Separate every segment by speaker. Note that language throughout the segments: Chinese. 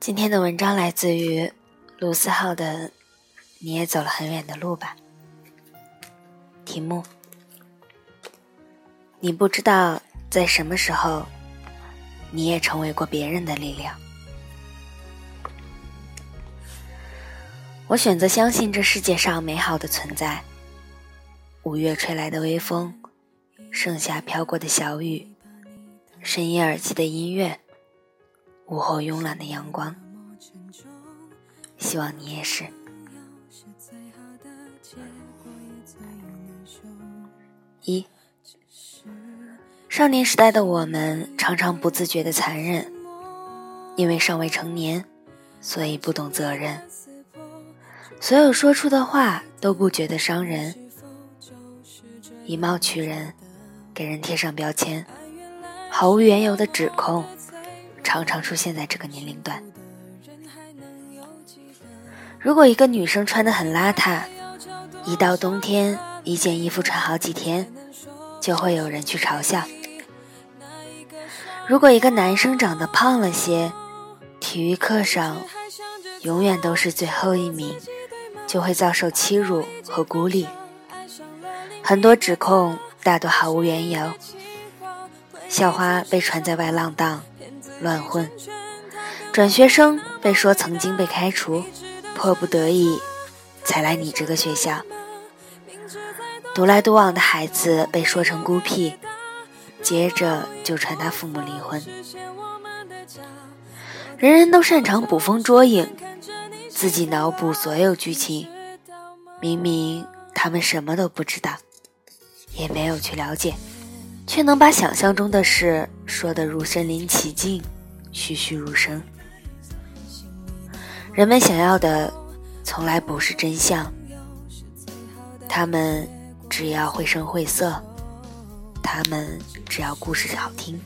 Speaker 1: 今天的文章来自于卢思浩的《你也走了很远的路吧》。题目：你不知道在什么时候，你也成为过别人的力量。我选择相信这世界上美好的存在。五月吹来的微风，盛夏飘过的小雨，深夜耳机的音乐，午后慵懒的阳光。希望你也是。一，少年时代的我们常常不自觉的残忍，因为尚未成年，所以不懂责任。所有说出的话都不觉得伤人，以貌取人，给人贴上标签，毫无缘由的指控，常常出现在这个年龄段。如果一个女生穿得很邋遢，一到冬天，一件衣服穿好几天，就会有人去嘲笑。如果一个男生长得胖了些，体育课上永远都是最后一名。就会遭受欺辱和孤立，很多指控大多毫无缘由。校花被传在外浪荡、乱混，转学生被说曾经被开除，迫不得已才来你这个学校。独来独往的孩子被说成孤僻，接着就传他父母离婚。人人都擅长捕风捉影。自己脑补所有剧情，明明他们什么都不知道，也没有去了解，却能把想象中的事说的如身临其境、栩栩如生。人们想要的从来不是真相，他们只要绘声绘色，他们只要故事好听。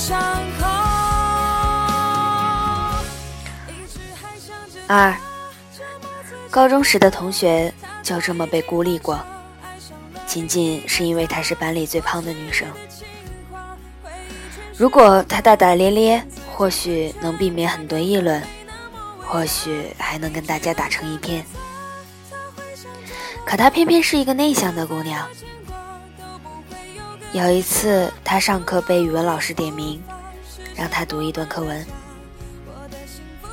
Speaker 1: 伤口？二，高中时的同学。就这么被孤立过，仅仅是因为她是班里最胖的女生。如果她大大咧咧，或许能避免很多议论，或许还能跟大家打成一片。可她偏偏是一个内向的姑娘。有一次，他上课被语文老师点名，让他读一段课文，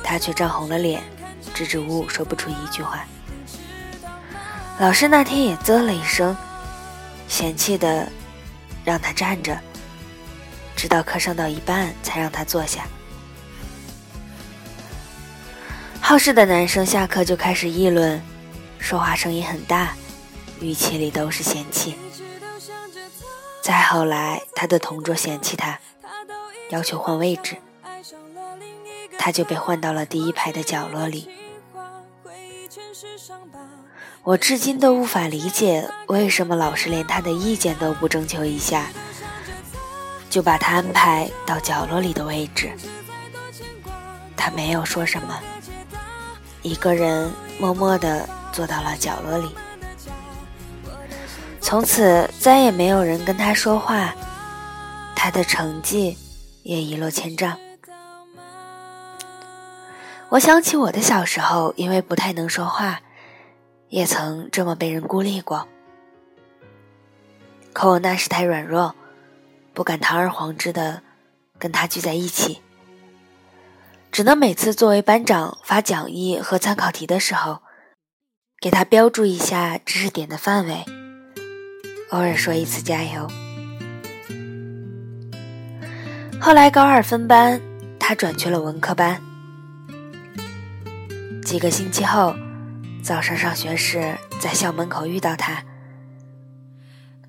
Speaker 1: 他却涨红了脸，支支吾吾说不出一句话。老师那天也啧了一声，嫌弃的让他站着，直到课上到一半才让他坐下。好事的男生下课就开始议论，说话声音很大，语气里都是嫌弃。再后来，他的同桌嫌弃他，要求换位置，他就被换到了第一排的角落里。我至今都无法理解，为什么老师连他的意见都不征求一下，就把他安排到角落里的位置。他没有说什么，一个人默默地坐到了角落里。从此再也没有人跟他说话，他的成绩也一落千丈。我想起我的小时候，因为不太能说话。也曾这么被人孤立过，可我那时太软弱，不敢堂而皇之的跟他聚在一起，只能每次作为班长发讲义和参考题的时候，给他标注一下知识点的范围，偶尔说一次加油。后来高二分班，他转去了文科班。几个星期后，早上上学时在校门口遇到他，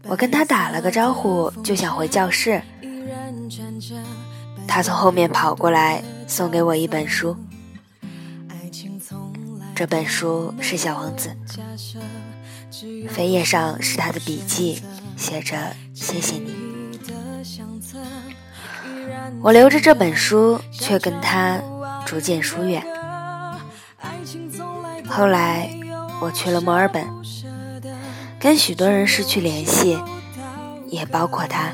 Speaker 1: 我跟他打了个招呼，就想回教室。他从后面跑过来，送给我一本书。这本书是《小王子》，扉页上是他的笔记，写着“谢谢你”。我留着这本书，却跟他逐渐疏远。后来，我去了墨尔本，跟许多人失去联系，也包括他。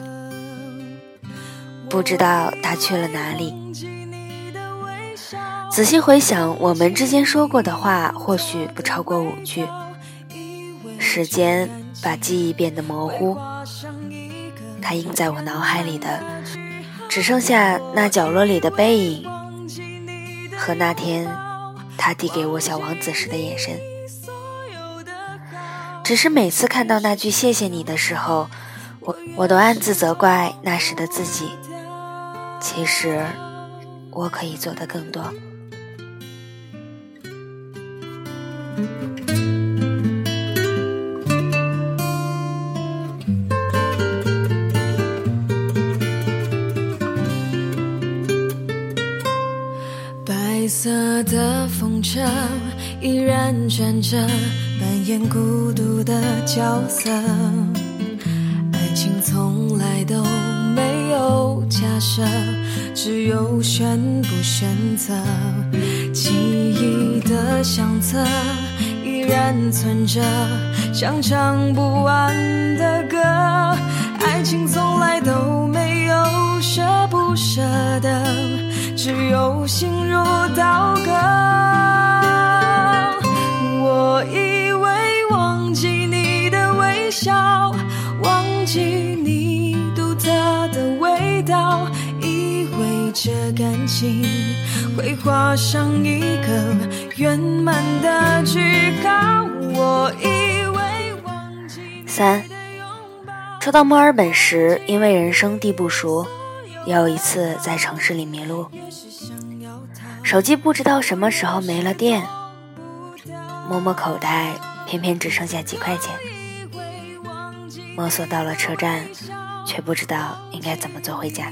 Speaker 1: 不知道他去了哪里。仔细回想，我们之间说过的话，或许不超过五句。时间把记忆变得模糊，他印在我脑海里的，只剩下那角落里的背影和那天他递给我小王子时的眼神。只是每次看到那句“谢谢你”的时候，我我都暗自责怪那时的自己。其实，我可以做的更多。
Speaker 2: 白色的风车依然转着，扮演孤独的角色。爱情从来都没有假设，只有选不选择。记忆的相册依然存着，像唱不完的歌。爱情从来都只有心如刀割。我以为忘记你的微笑，忘记你独特的味道，以为这感情会画上一个圆满的句号。我以为忘记你
Speaker 1: 三，初到墨尔本时，因为人生地不熟，有一次在城市里迷路，手机不知道什么时候没了电，摸摸口袋，偏偏只剩下几块钱。摸索到了车站，却不知道应该怎么坐回家。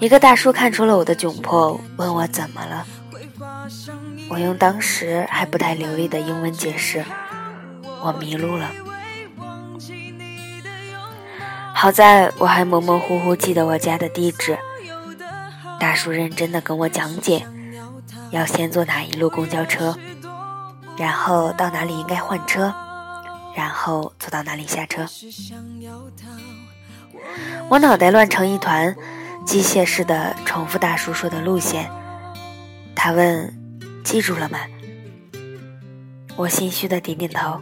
Speaker 1: 一个大叔看出了我的窘迫，问我怎么了。我用当时还不太流利的英文解释，我迷路了。好在我还模模糊糊记得我家的地址。大叔认真的跟我讲解，要先坐哪一路公交车，然后到哪里应该换车，然后坐到哪里下车。我脑袋乱成一团，机械式的重复大叔说的路线。他问：“记住了吗？”我心虚的点点头。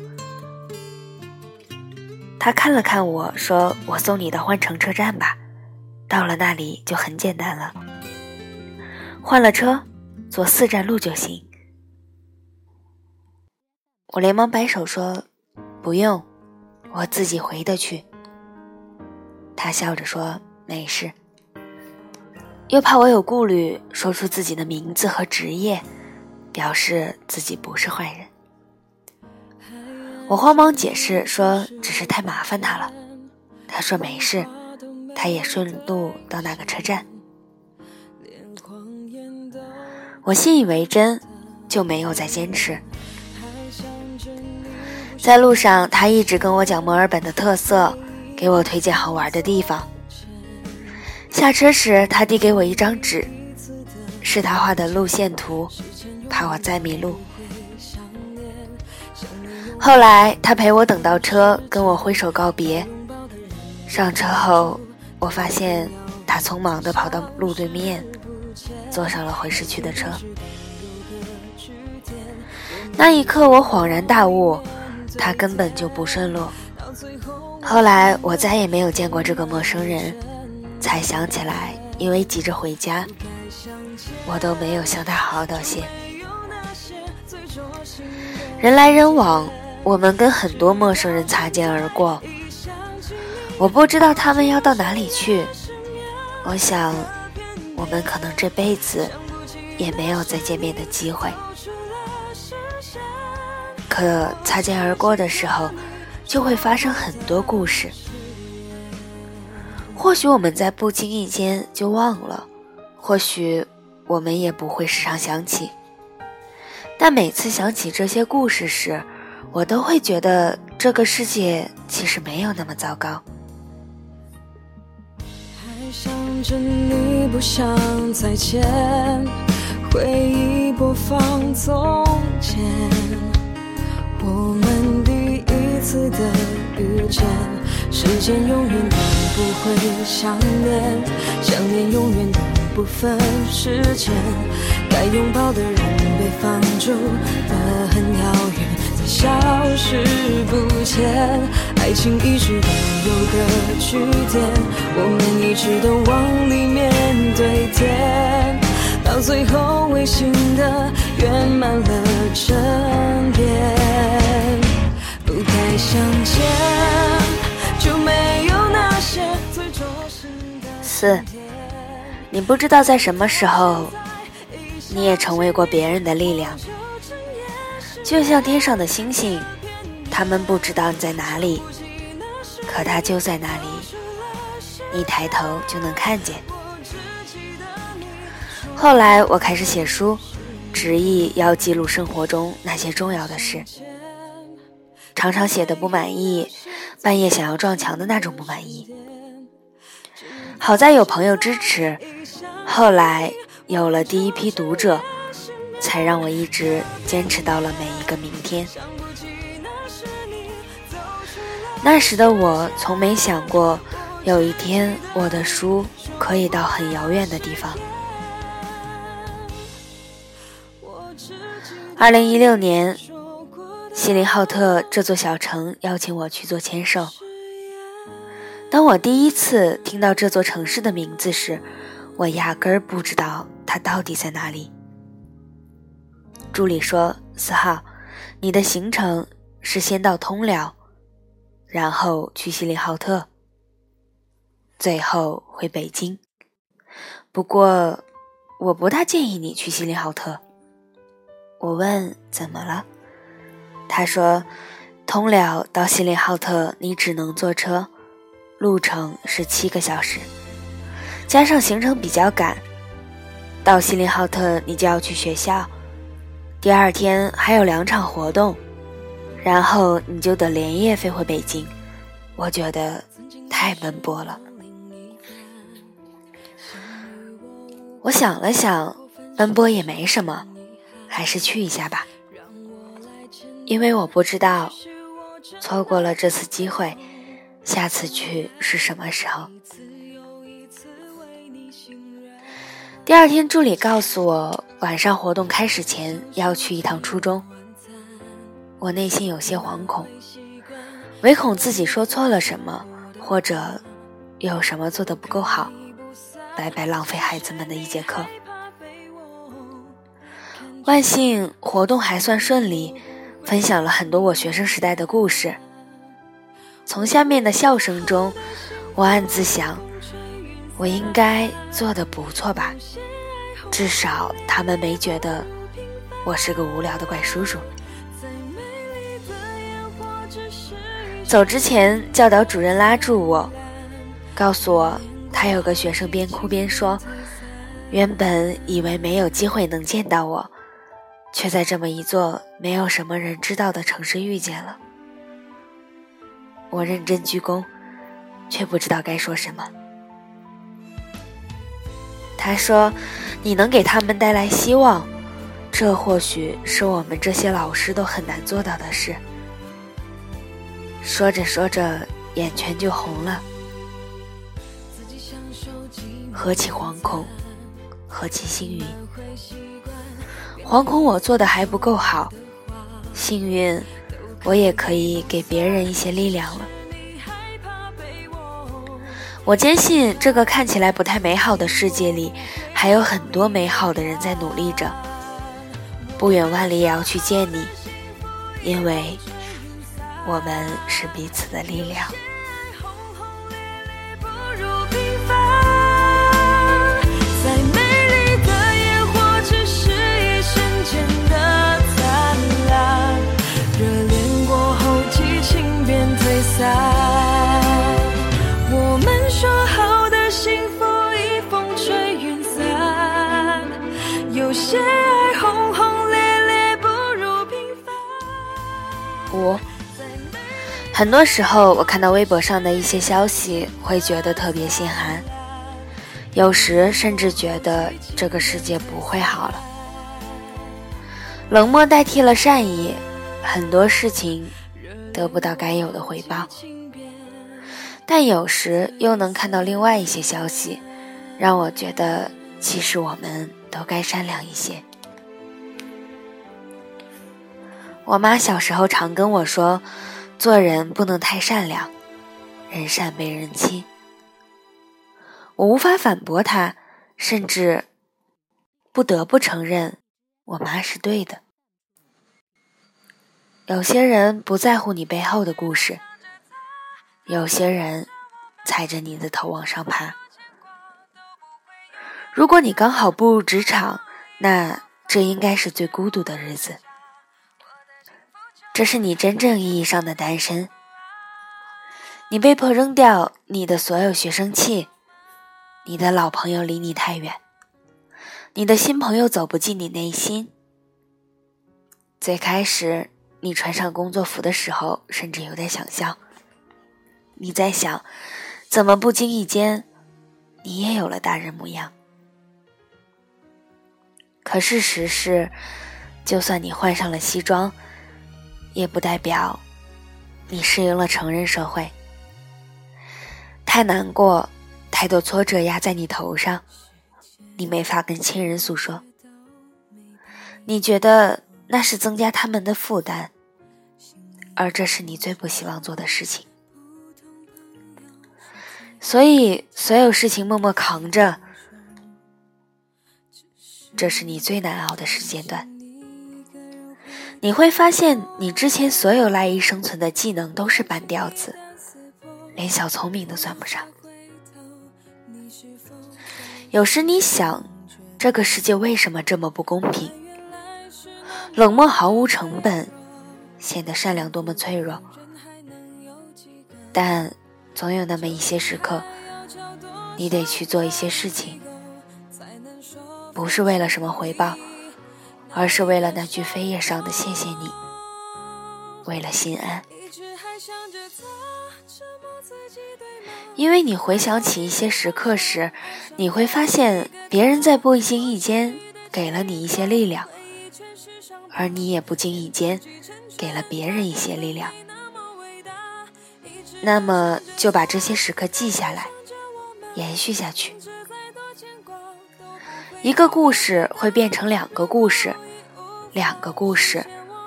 Speaker 1: 他看了看我说：“我送你到换乘车站吧，到了那里就很简单了。换了车，坐四站路就行。”我连忙摆手说：“不用，我自己回得去。”他笑着说：“没事。”又怕我有顾虑，说出自己的名字和职业，表示自己不是坏人。我慌忙解释说，只是太麻烦他了。他说没事，他也顺路到那个车站。我信以为真，就没有再坚持。在路上，他一直跟我讲墨尔本的特色，给我推荐好玩的地方。下车时，他递给我一张纸，是他画的路线图，怕我再迷路。后来，他陪我等到车，跟我挥手告别。上车后，我发现他匆忙地跑到路对面，坐上了回市区的车。那一刻，我恍然大悟，他根本就不顺路。后来，我再也没有见过这个陌生人。才想起来，因为急着回家，我都没有向他好好道谢。人来人往，我们跟很多陌生人擦肩而过。我不知道他们要到哪里去，我想，我们可能这辈子也没有再见面的机会。可擦肩而过的时候，就会发生很多故事。或许我们在不经意间就忘了，或许我们也不会时常想起。但每次想起这些故事时，我都会觉得这个世界其实没有那么糟糕。
Speaker 2: 还想着你不想再见，回忆播放从前，我们第一次的遇见，时间永远都不会想念，想念永远都不分时间，该拥抱的人被放逐的很遥远。消失不见，爱情一直都有个句点，我们一直都往里面堆填，到最后违心的圆满了整篇。不该相见，就没有那些最灼心的
Speaker 1: 四，你不知道在什么时候，你也成为过别人的力量。就像天上的星星，他们不知道你在哪里，可它就在那里，一抬头就能看见。后来我开始写书，执意要记录生活中那些重要的事，常常写的不满意，半夜想要撞墙的那种不满意。好在有朋友支持，后来有了第一批读者。才让我一直坚持到了每个明天。那时的我从没想过，有一天我的书可以到很遥远的地方。二零一六年，锡林浩特这座小城邀请我去做签售。当我第一次听到这座城市的名字时，我压根儿不知道它到底在哪里。助理说：“四号，你的行程是先到通辽，然后去锡林浩特，最后回北京。不过，我不大建议你去锡林浩特。”我问：“怎么了？”他说：“通辽到锡林浩特，你只能坐车，路程是七个小时，加上行程比较赶，到锡林浩特你就要去学校。”第二天还有两场活动，然后你就得连夜飞回北京。我觉得太奔波了。我想了想，奔波也没什么，还是去一下吧。因为我不知道，错过了这次机会，下次去是什么时候。第二天，助理告诉我，晚上活动开始前要去一趟初中。我内心有些惶恐，唯恐自己说错了什么，或者有什么做的不够好，白白浪费孩子们的一节课。万幸，活动还算顺利，分享了很多我学生时代的故事。从下面的笑声中，我暗自想。我应该做的不错吧，至少他们没觉得我是个无聊的怪叔叔。走之前，教导主任拉住我，告诉我他有个学生边哭边说：“原本以为没有机会能见到我，却在这么一座没有什么人知道的城市遇见了。”我认真鞠躬，却不知道该说什么。他说：“你能给他们带来希望，这或许是我们这些老师都很难做到的事。”说着说着，眼圈就红了。何其惶恐，何其幸运！惶恐我做的还不够好，幸运我也可以给别人一些力量了。我坚信，这个看起来不太美好的世界里，还有很多美好的人在努力着。不远万里也要去见你，因为我们是彼此的力量。
Speaker 2: 再美丽的烟火，只是一瞬间的灿烂。热恋过后，激情便退
Speaker 1: 散。很多时候我看到微博上的一些消息，会觉得特别心寒，有时甚至觉得这个世界不会好了。冷漠代替了善意，很多事情得不到该有的回报。但有时又能看到另外一些消息，让我觉得其实我们都该善良一些。我妈小时候常跟我说，做人不能太善良，人善被人欺。我无法反驳他，甚至不得不承认。我妈是对的。有些人不在乎你背后的故事，有些人踩着你的头往上爬。如果你刚好步入职场，那这应该是最孤独的日子。这是你真正意义上的单身。你被迫扔掉你的所有学生气，你的老朋友离你太远。你的新朋友走不进你内心。最开始，你穿上工作服的时候，甚至有点想笑。你在想，怎么不经意间，你也有了大人模样？可事实是，就算你换上了西装，也不代表你适应了成人社会。太难过，太多挫折压在你头上。你没法跟亲人诉说，你觉得那是增加他们的负担，而这是你最不希望做的事情。所以，所有事情默默扛着，这是你最难熬的时间段。你会发现，你之前所有赖以生存的技能都是半吊子，连小聪明都算不上。有时你想，这个世界为什么这么不公平？冷漠毫无成本，显得善良多么脆弱。但总有那么一些时刻，你得去做一些事情，不是为了什么回报，而是为了那句扉页上的谢谢你，为了心安。因为你回想起一些时刻时，你会发现别人在不经意间给了你一些力量，而你也不经意间给了别人一些力量。那么就把这些时刻记下来，延续下去。一个故事会变成两个故事，两个故事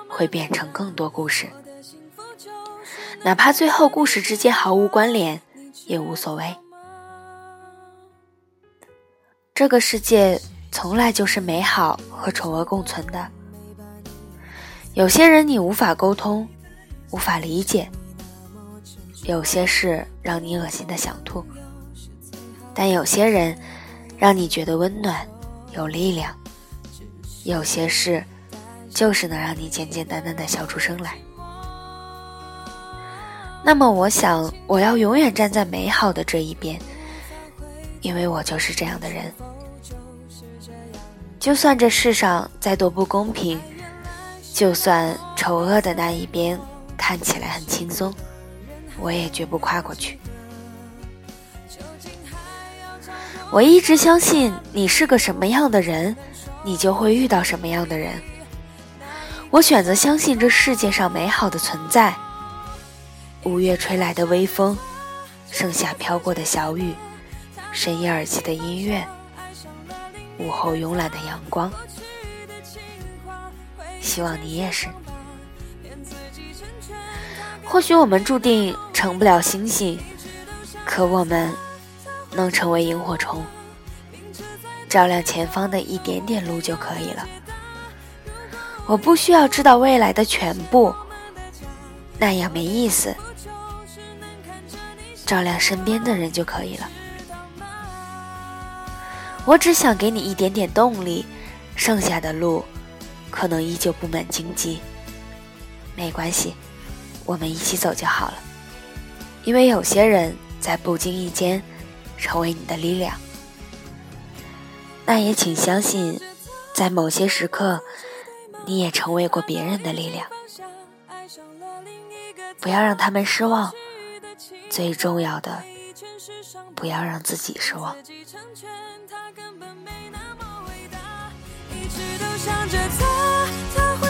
Speaker 1: 会变成更多故事，哪怕最后故事之间毫无关联。也无所谓。这个世界从来就是美好和丑恶共存的。有些人你无法沟通，无法理解；有些事让你恶心的想吐，但有些人让你觉得温暖、有力量；有些事就是能让你简简单单的笑出声来。那么，我想，我要永远站在美好的这一边，因为我就是这样的人。就算这世上再多不公平，就算丑恶的那一边看起来很轻松，我也绝不跨过去。我一直相信，你是个什么样的人，你就会遇到什么样的人。我选择相信这世界上美好的存在。五月吹来的微风，盛夏飘过的小雨，深夜耳机的音乐，午后慵懒的阳光。希望你也是。或许我们注定成不了星星，可我们能成为萤火虫，照亮前方的一点点路就可以了。我不需要知道未来的全部，那样没意思。照亮身边的人就可以了。我只想给你一点点动力，剩下的路可能依旧布满荆棘。没关系，我们一起走就好了。因为有些人在不经意间成为你的力量。那也请相信，在某些时刻，你也成为过别人的力量。不要让他们失望，最重要的，不要让自己失望。想着他，